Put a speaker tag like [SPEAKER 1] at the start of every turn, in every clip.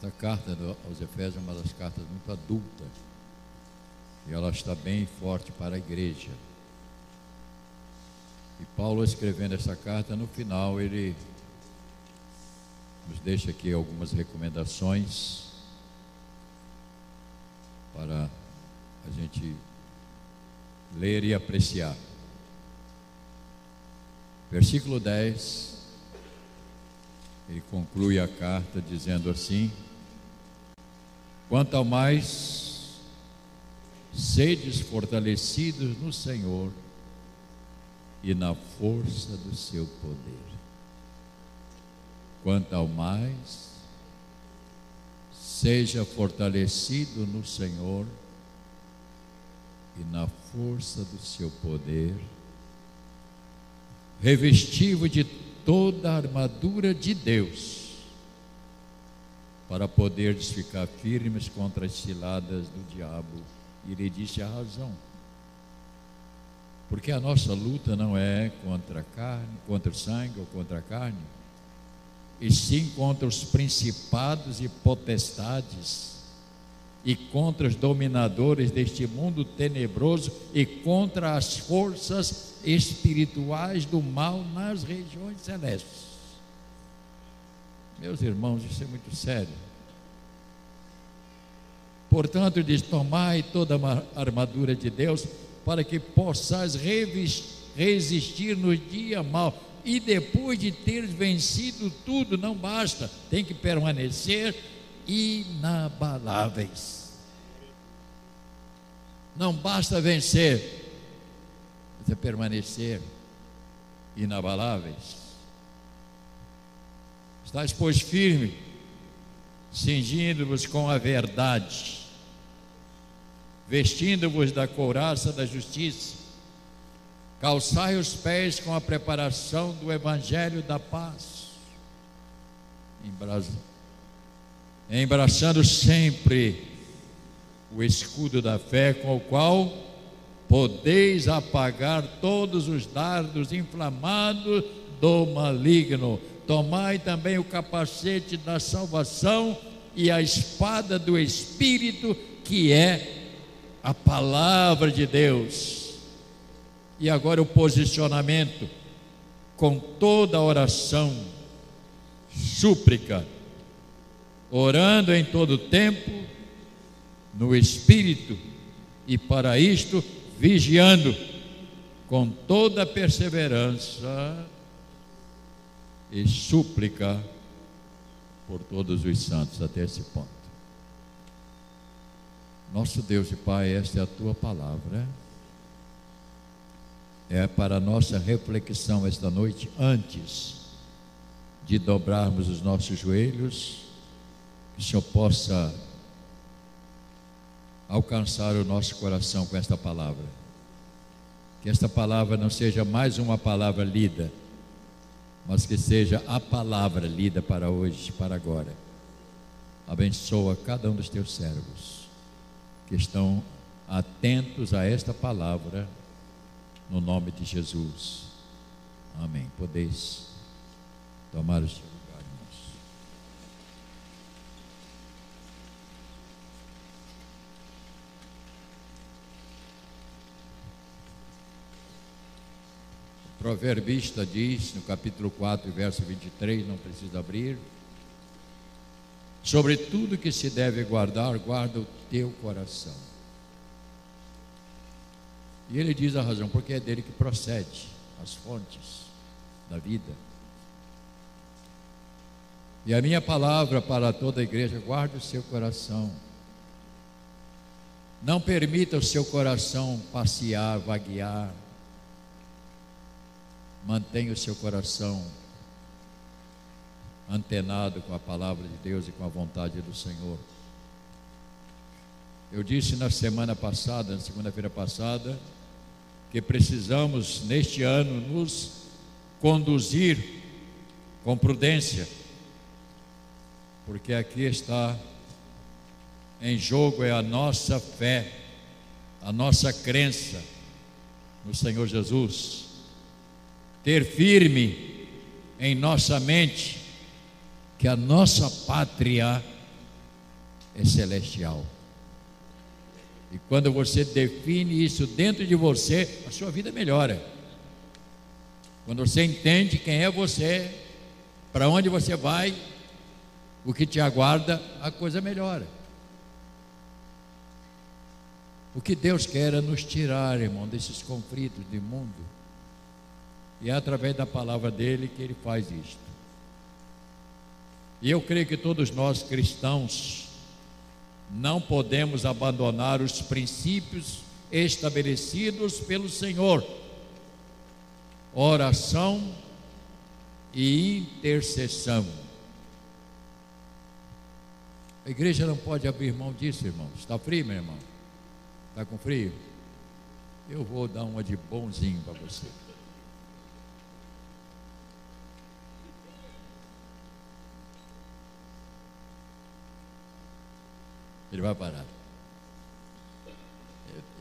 [SPEAKER 1] Esta carta aos Efésios é uma das cartas muito adulta. E ela está bem forte para a igreja. E Paulo, escrevendo essa carta, no final, ele nos deixa aqui algumas recomendações para a gente ler e apreciar. Versículo 10, ele conclui a carta dizendo assim: Quanto ao mais, sedes fortalecidos no Senhor e na força do seu poder. Quanto ao mais, seja fortalecido no Senhor e na força do seu poder, revestivo de toda a armadura de Deus, para poderes ficar firmes contra as ciladas do diabo. E ele disse a razão. Porque a nossa luta não é contra a carne, contra o sangue ou contra a carne, e sim contra os principados e potestades, e contra os dominadores deste mundo tenebroso, e contra as forças espirituais do mal nas regiões celestes. Meus irmãos, isso é muito sério. Portanto, diz: tomai toda a armadura de Deus para que possais resistir no dia mal. E depois de ter vencido tudo, não basta, tem que permanecer inabaláveis. Não basta vencer, é permanecer inabaláveis. Estás, pois, firme, cingindo-vos com a verdade vestindo-vos da couraça da justiça, calçai os pés com a preparação do evangelho da paz, embraçando sempre o escudo da fé com o qual podeis apagar todos os dardos inflamados do maligno. Tomai também o capacete da salvação e a espada do Espírito, que é a palavra de Deus. E agora o posicionamento com toda oração, súplica, orando em todo tempo, no Espírito, e para isto vigiando com toda perseverança e súplica por todos os santos até esse ponto. Nosso Deus e Pai, esta é a tua palavra. É para nossa reflexão esta noite, antes de dobrarmos os nossos joelhos, que o Senhor possa alcançar o nosso coração com esta palavra. Que esta palavra não seja mais uma palavra lida, mas que seja a palavra lida para hoje, para agora. Abençoa cada um dos teus servos que estão atentos a esta palavra, no nome de Jesus. Amém. Podeis tomar o seu lugar, irmãos. O proverbista diz, no capítulo 4, verso 23, não precisa abrir Sobre tudo que se deve guardar, guarda o teu coração. E ele diz a razão, porque é dele que procede as fontes da vida. E a minha palavra para toda a igreja, guarde o seu coração. Não permita o seu coração passear, vaguear. Mantenha o seu coração antenado com a palavra de Deus e com a vontade do Senhor. Eu disse na semana passada, na segunda-feira passada, que precisamos neste ano nos conduzir com prudência, porque aqui está em jogo é a nossa fé, a nossa crença no Senhor Jesus. Ter firme em nossa mente que a nossa pátria é celestial. E quando você define isso dentro de você, a sua vida melhora. Quando você entende quem é você, para onde você vai, o que te aguarda, a coisa melhora. O que Deus quer é nos tirar, irmão, desses conflitos de mundo. E é através da palavra dele que ele faz isto. E eu creio que todos nós cristãos não podemos abandonar os princípios estabelecidos pelo Senhor. Oração e intercessão. A igreja não pode abrir mão disso, irmão. Está frio, meu irmão? Está com frio? Eu vou dar uma de bonzinho para você. Ele vai parar.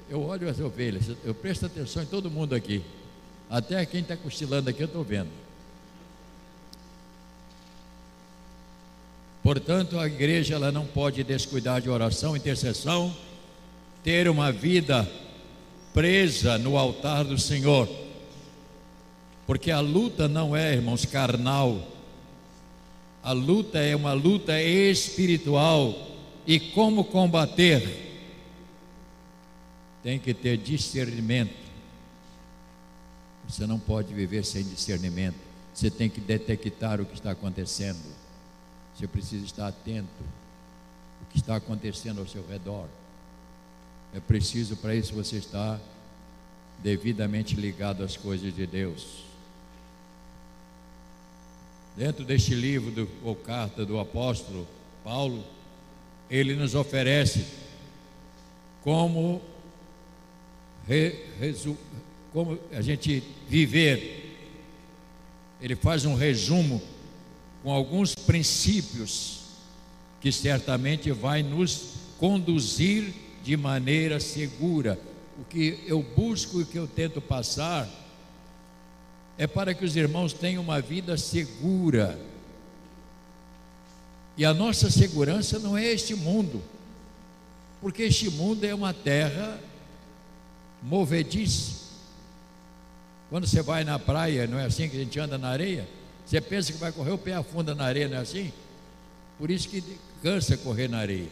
[SPEAKER 1] Eu olho as ovelhas, eu presto atenção em todo mundo aqui. Até quem está cochilando aqui eu estou vendo. Portanto, a igreja ela não pode descuidar de oração, intercessão, ter uma vida presa no altar do Senhor. Porque a luta não é, irmãos, carnal. A luta é uma luta espiritual e como combater? Tem que ter discernimento. Você não pode viver sem discernimento. Você tem que detectar o que está acontecendo. Você precisa estar atento o que está acontecendo ao seu redor. É preciso para isso você estar devidamente ligado às coisas de Deus. Dentro deste livro do, ou carta do apóstolo Paulo, ele nos oferece como, re, resu, como a gente viver. Ele faz um resumo com alguns princípios que certamente vai nos conduzir de maneira segura. O que eu busco e o que eu tento passar é para que os irmãos tenham uma vida segura e a nossa segurança não é este mundo, porque este mundo é uma terra movediça. Quando você vai na praia, não é assim que a gente anda na areia? Você pensa que vai correr, o pé afunda na areia, não é assim? Por isso que cansa correr na areia.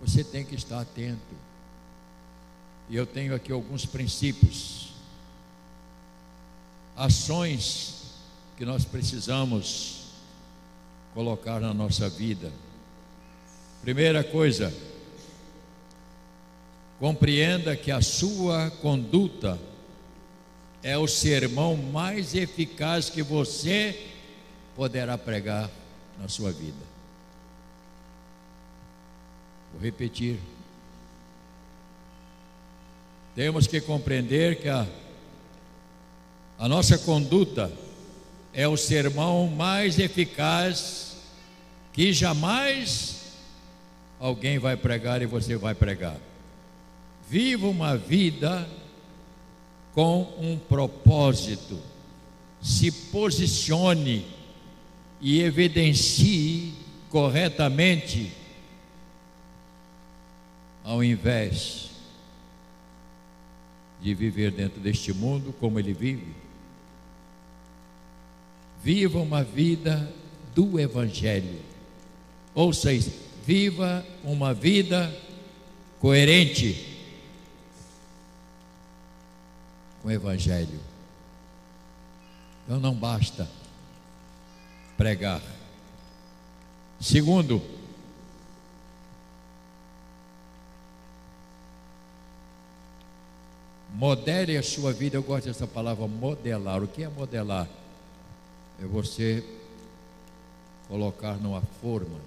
[SPEAKER 1] Você tem que estar atento. E eu tenho aqui alguns princípios, ações que nós precisamos colocar na nossa vida. Primeira coisa, compreenda que a sua conduta é o sermão mais eficaz que você poderá pregar na sua vida. Vou repetir. Temos que compreender que a, a nossa conduta é o sermão mais eficaz que jamais alguém vai pregar e você vai pregar. Viva uma vida com um propósito. Se posicione e evidencie corretamente, ao invés de viver dentro deste mundo como ele vive viva uma vida do Evangelho. Ou seja, viva uma vida coerente com o Evangelho. Então não basta pregar. Segundo, modere a sua vida. Eu gosto dessa palavra modelar. O que é modelar? É você colocar numa forma.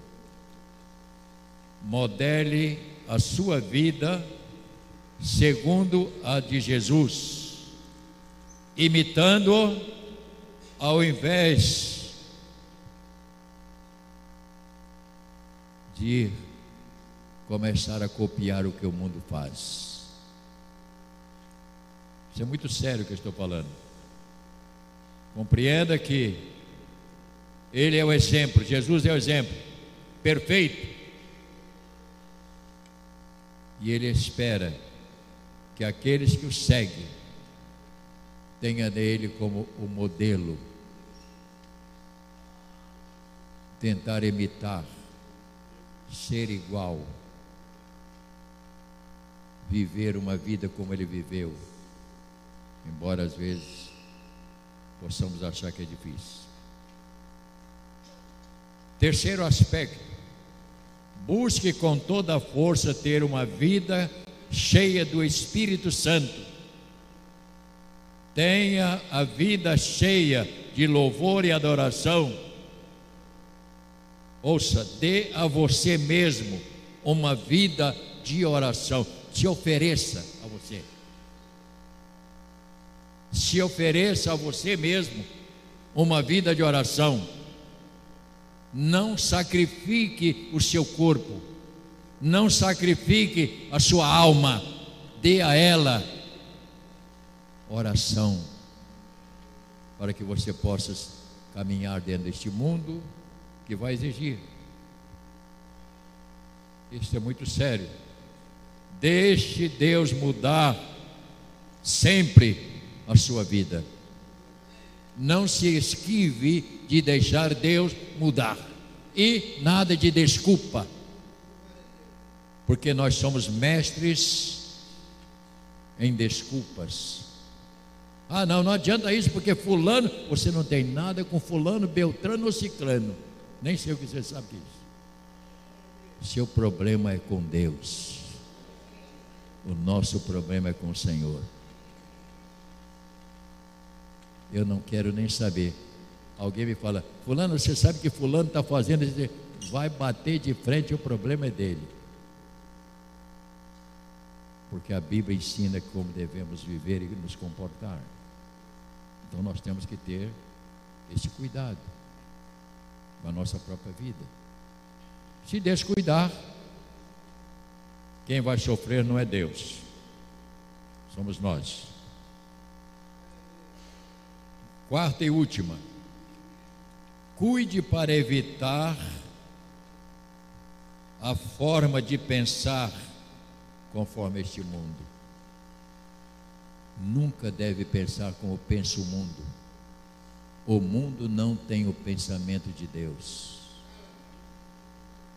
[SPEAKER 1] Modele a sua vida segundo a de Jesus, imitando ao invés de começar a copiar o que o mundo faz. Isso é muito sério o que eu estou falando. Compreenda que Ele é o exemplo, Jesus é o exemplo, perfeito. E Ele espera que aqueles que o seguem tenha nele como o modelo, tentar imitar, ser igual, viver uma vida como ele viveu, embora às vezes possamos achar que é difícil. Terceiro aspecto, busque com toda a força ter uma vida cheia do Espírito Santo Tenha a vida cheia de louvor e adoração. Ouça, dê a você mesmo uma vida de oração. Se ofereça a você. Se ofereça a você mesmo uma vida de oração. Não sacrifique o seu corpo. Não sacrifique a sua alma. Dê a ela oração, para que você possa caminhar dentro deste mundo que vai exigir. Isso é muito sério. Deixe Deus mudar sempre a sua vida. Não se esquive de deixar Deus mudar. E nada de desculpa. Porque nós somos mestres em desculpas. Ah, não, não adianta isso, porque fulano, você não tem nada com fulano, beltrano ou ciclano. Nem sei o que você sabe disso. Seu problema é com Deus. O nosso problema é com o Senhor. Eu não quero nem saber. Alguém me fala, fulano, você sabe que fulano está fazendo isso? Vai bater de frente, o problema é dele. Porque a Bíblia ensina como devemos viver e nos comportar. Então nós temos que ter esse cuidado com a nossa própria vida. Se descuidar, quem vai sofrer não é Deus, somos nós. Quarta e última, cuide para evitar a forma de pensar conforme este mundo nunca deve pensar como pensa o mundo. O mundo não tem o pensamento de Deus.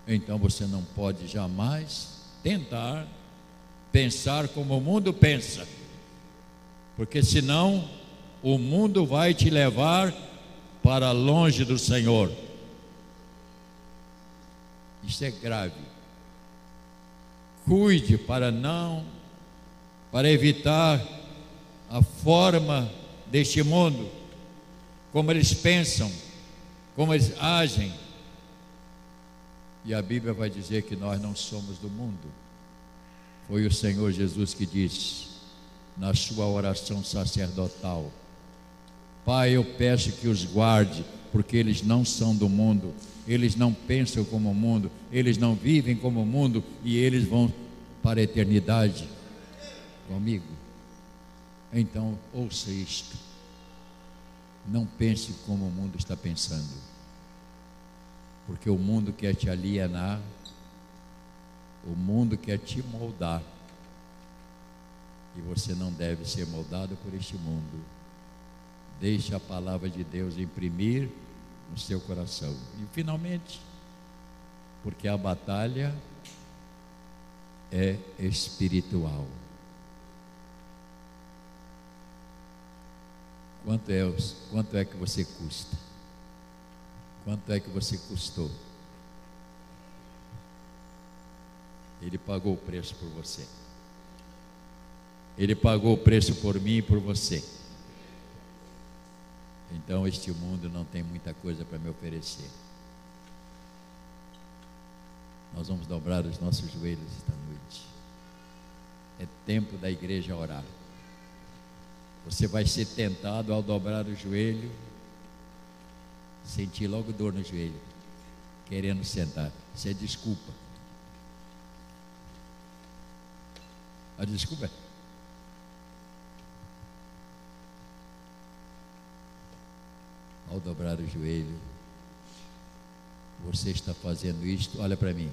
[SPEAKER 1] Então você não pode jamais tentar pensar como o mundo pensa, porque senão o mundo vai te levar para longe do Senhor. Isso é grave. Cuide para não, para evitar a forma deste mundo, como eles pensam, como eles agem. E a Bíblia vai dizer que nós não somos do mundo. Foi o Senhor Jesus que disse na sua oração sacerdotal: Pai, eu peço que os guarde, porque eles não são do mundo, eles não pensam como o mundo, eles não vivem como o mundo e eles vão para a eternidade comigo. Então, ouça isto. Não pense como o mundo está pensando. Porque o mundo quer te alienar, o mundo quer te moldar. E você não deve ser moldado por este mundo. Deixe a palavra de Deus imprimir no seu coração. E finalmente, porque a batalha é espiritual. Quanto é, quanto é que você custa? Quanto é que você custou? Ele pagou o preço por você. Ele pagou o preço por mim e por você. Então este mundo não tem muita coisa para me oferecer. Nós vamos dobrar os nossos joelhos esta noite. É tempo da igreja orar. Você vai ser tentado ao dobrar o joelho, sentir logo dor no joelho, querendo sentar. Isso é desculpa. A desculpa é. Dobrar o joelho, você está fazendo isto, olha para mim,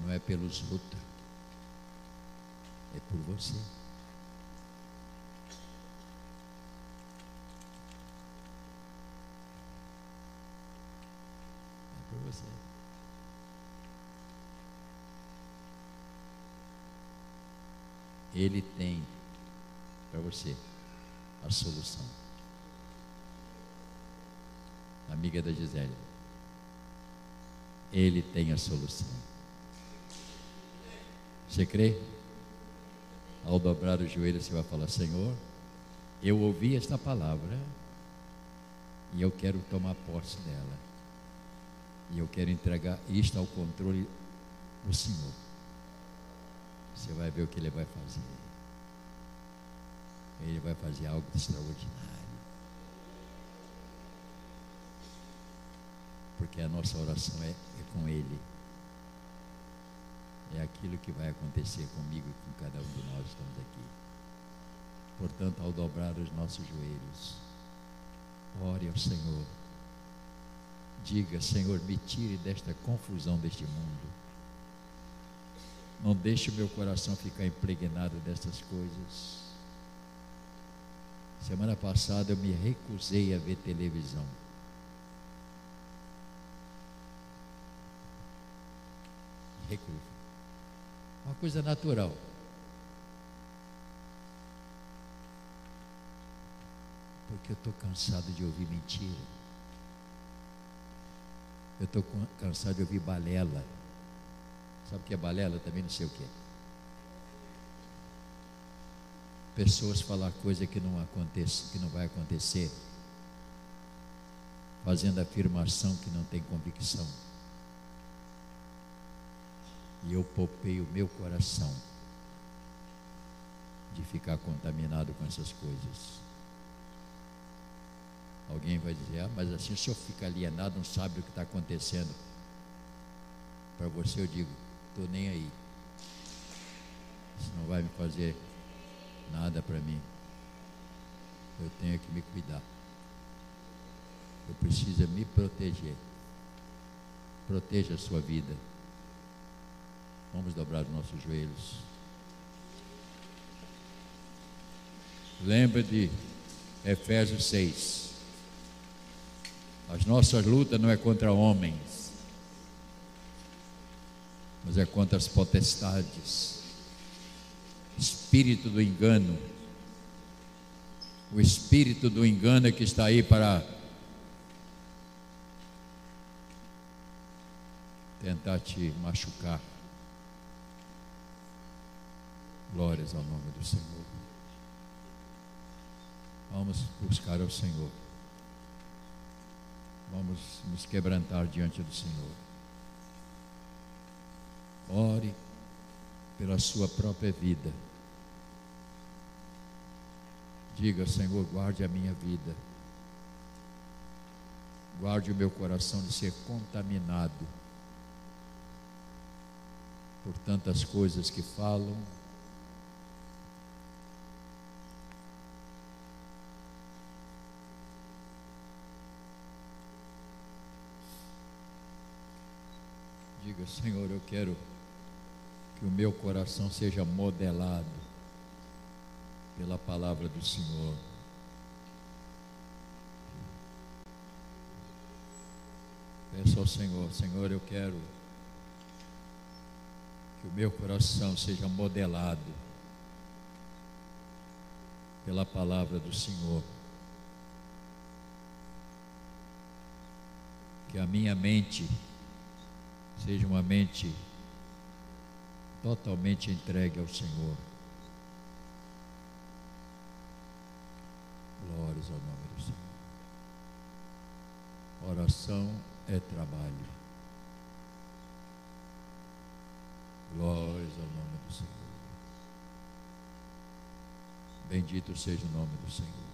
[SPEAKER 1] não é pelos outros, É por você. É por você. Ele tem para você a solução. Amiga da Gisele. Ele tem a solução. Você crê? Ao dobrar o joelho, você vai falar: Senhor, eu ouvi esta palavra e eu quero tomar posse dela. E eu quero entregar isto ao controle do Senhor. Você vai ver o que ele vai fazer. Ele vai fazer algo extraordinário. Porque a nossa oração é, é com Ele. É aquilo que vai acontecer comigo e com cada um de nós estamos aqui. Portanto, ao dobrar os nossos joelhos, ore ao Senhor. Diga, Senhor, me tire desta confusão deste mundo. Não deixe o meu coração ficar impregnado dessas coisas. Semana passada eu me recusei a ver televisão. Recuso. Uma coisa natural. Porque eu estou cansado de ouvir mentira. Eu estou cansado de ouvir balela. Sabe o que é balela? Também não sei o que é. Pessoas falar coisa que não acontece, que não vai acontecer, fazendo afirmação que não tem convicção. E eu poupei o meu coração de ficar contaminado com essas coisas. Alguém vai dizer, ah, mas assim o senhor fica alienado, não sabe o que está acontecendo. Para você eu digo, estou nem aí. Isso não vai me fazer nada para mim. Eu tenho que me cuidar. Eu preciso me proteger. Proteja a sua vida. Vamos dobrar os nossos joelhos. Lembra de Efésios 6. As nossas lutas não é contra homens, mas é contra as potestades, espírito do engano. O espírito do engano é que está aí para tentar te machucar. Glórias ao nome do Senhor. Vamos buscar ao Senhor. Vamos nos quebrantar diante do Senhor. Ore pela sua própria vida. Diga, Senhor, guarde a minha vida. Guarde o meu coração de ser contaminado por tantas coisas que falam, Diga, Senhor, eu quero que o meu coração seja modelado pela palavra do Senhor. Peço ao Senhor, Senhor, eu quero que o meu coração seja modelado pela palavra do Senhor. Que a minha mente seja uma mente totalmente entregue ao Senhor. Glórias ao nome do Senhor. Oração é trabalho. Glórias ao nome do Senhor. Bendito seja o nome do Senhor.